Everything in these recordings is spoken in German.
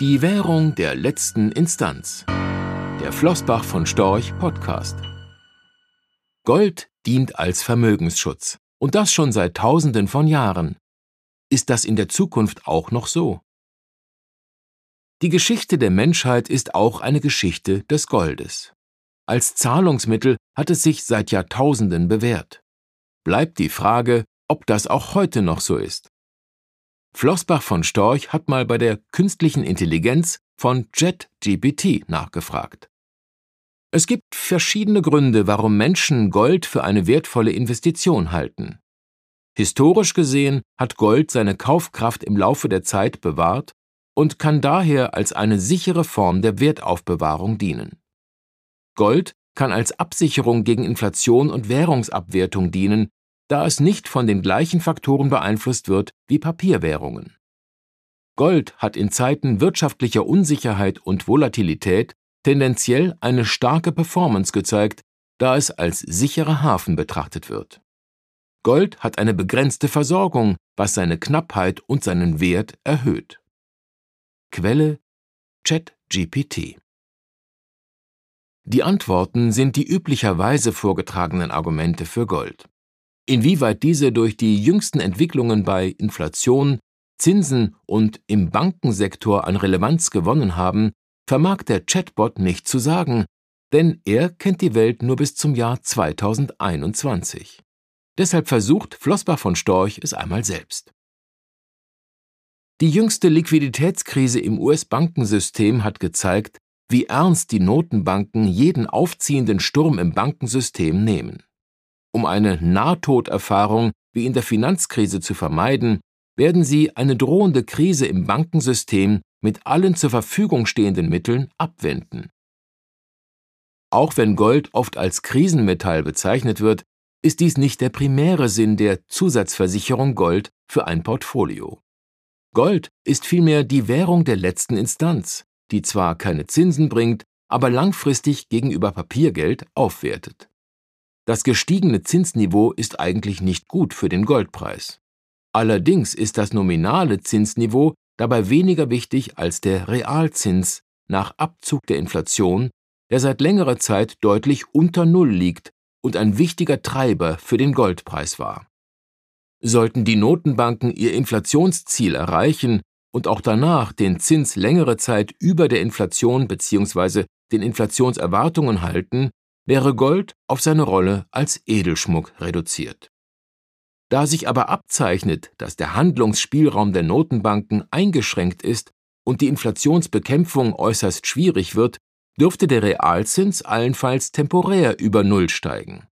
Die Währung der letzten Instanz. Der Flossbach von Storch Podcast. Gold dient als Vermögensschutz. Und das schon seit Tausenden von Jahren. Ist das in der Zukunft auch noch so? Die Geschichte der Menschheit ist auch eine Geschichte des Goldes. Als Zahlungsmittel hat es sich seit Jahrtausenden bewährt. Bleibt die Frage, ob das auch heute noch so ist. Flossbach von Storch hat mal bei der künstlichen Intelligenz von JetGPT nachgefragt. Es gibt verschiedene Gründe, warum Menschen Gold für eine wertvolle Investition halten. Historisch gesehen hat Gold seine Kaufkraft im Laufe der Zeit bewahrt und kann daher als eine sichere Form der Wertaufbewahrung dienen. Gold kann als Absicherung gegen Inflation und Währungsabwertung dienen, da es nicht von den gleichen Faktoren beeinflusst wird wie Papierwährungen. Gold hat in Zeiten wirtschaftlicher Unsicherheit und Volatilität tendenziell eine starke Performance gezeigt, da es als sicherer Hafen betrachtet wird. Gold hat eine begrenzte Versorgung, was seine Knappheit und seinen Wert erhöht. Quelle ChatGPT Die Antworten sind die üblicherweise vorgetragenen Argumente für Gold. Inwieweit diese durch die jüngsten Entwicklungen bei Inflation, Zinsen und im Bankensektor an Relevanz gewonnen haben, vermag der Chatbot nicht zu sagen, denn er kennt die Welt nur bis zum Jahr 2021. Deshalb versucht Flossbach von Storch es einmal selbst. Die jüngste Liquiditätskrise im US-Bankensystem hat gezeigt, wie ernst die Notenbanken jeden aufziehenden Sturm im Bankensystem nehmen. Um eine Nahtoderfahrung wie in der Finanzkrise zu vermeiden, werden sie eine drohende Krise im Bankensystem mit allen zur Verfügung stehenden Mitteln abwenden. Auch wenn Gold oft als Krisenmetall bezeichnet wird, ist dies nicht der primäre Sinn der Zusatzversicherung Gold für ein Portfolio. Gold ist vielmehr die Währung der letzten Instanz, die zwar keine Zinsen bringt, aber langfristig gegenüber Papiergeld aufwertet. Das gestiegene Zinsniveau ist eigentlich nicht gut für den Goldpreis. Allerdings ist das nominale Zinsniveau dabei weniger wichtig als der Realzins nach Abzug der Inflation, der seit längerer Zeit deutlich unter Null liegt und ein wichtiger Treiber für den Goldpreis war. Sollten die Notenbanken ihr Inflationsziel erreichen und auch danach den Zins längere Zeit über der Inflation bzw. den Inflationserwartungen halten, wäre Gold auf seine Rolle als Edelschmuck reduziert. Da sich aber abzeichnet, dass der Handlungsspielraum der Notenbanken eingeschränkt ist und die Inflationsbekämpfung äußerst schwierig wird, dürfte der Realzins allenfalls temporär über Null steigen.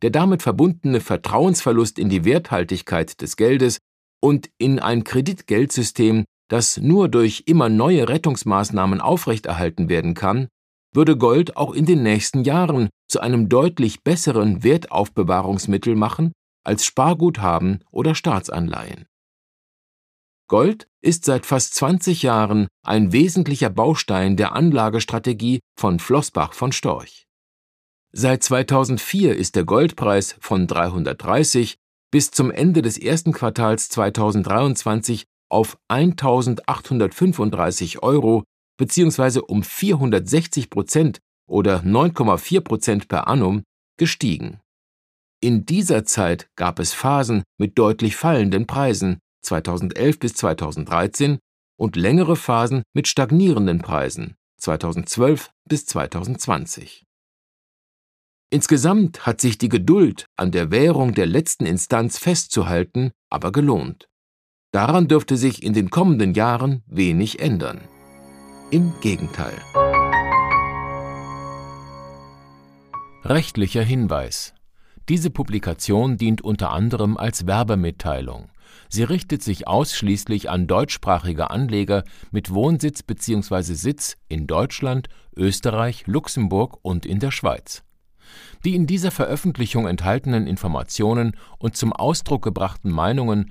Der damit verbundene Vertrauensverlust in die Werthaltigkeit des Geldes und in ein Kreditgeldsystem, das nur durch immer neue Rettungsmaßnahmen aufrechterhalten werden kann, würde Gold auch in den nächsten Jahren zu einem deutlich besseren Wertaufbewahrungsmittel machen als Sparguthaben oder Staatsanleihen. Gold ist seit fast 20 Jahren ein wesentlicher Baustein der Anlagestrategie von Flossbach von Storch. Seit 2004 ist der Goldpreis von 330 bis zum Ende des ersten Quartals 2023 auf 1835 Euro beziehungsweise um 460 Prozent oder 9,4 Prozent per annum gestiegen. In dieser Zeit gab es Phasen mit deutlich fallenden Preisen 2011 bis 2013 und längere Phasen mit stagnierenden Preisen 2012 bis 2020. Insgesamt hat sich die Geduld, an der Währung der letzten Instanz festzuhalten, aber gelohnt. Daran dürfte sich in den kommenden Jahren wenig ändern. Im Gegenteil. Rechtlicher Hinweis. Diese Publikation dient unter anderem als Werbemitteilung. Sie richtet sich ausschließlich an deutschsprachige Anleger mit Wohnsitz bzw. Sitz in Deutschland, Österreich, Luxemburg und in der Schweiz. Die in dieser Veröffentlichung enthaltenen Informationen und zum Ausdruck gebrachten Meinungen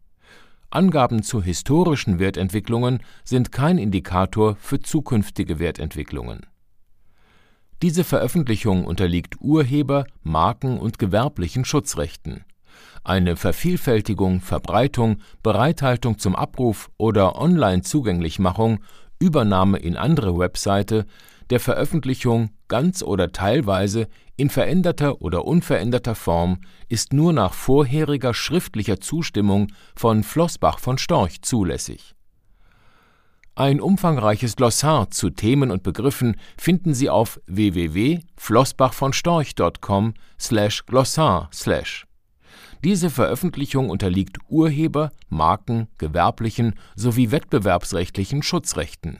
Angaben zu historischen Wertentwicklungen sind kein Indikator für zukünftige Wertentwicklungen diese Veröffentlichung unterliegt Urheber Marken und gewerblichen Schutzrechten. Eine Vervielfältigung, Verbreitung, Bereithaltung zum Abruf oder Online-Zugänglichmachung, Übernahme in andere Webseite der Veröffentlichung ganz oder teilweise in veränderter oder unveränderter Form ist nur nach vorheriger schriftlicher Zustimmung von Flossbach von Storch zulässig ein umfangreiches Glossar zu Themen und Begriffen finden Sie auf www.flossbachvonstorch.com/glossar/. Diese Veröffentlichung unterliegt Urheber-, Marken-, gewerblichen sowie wettbewerbsrechtlichen Schutzrechten.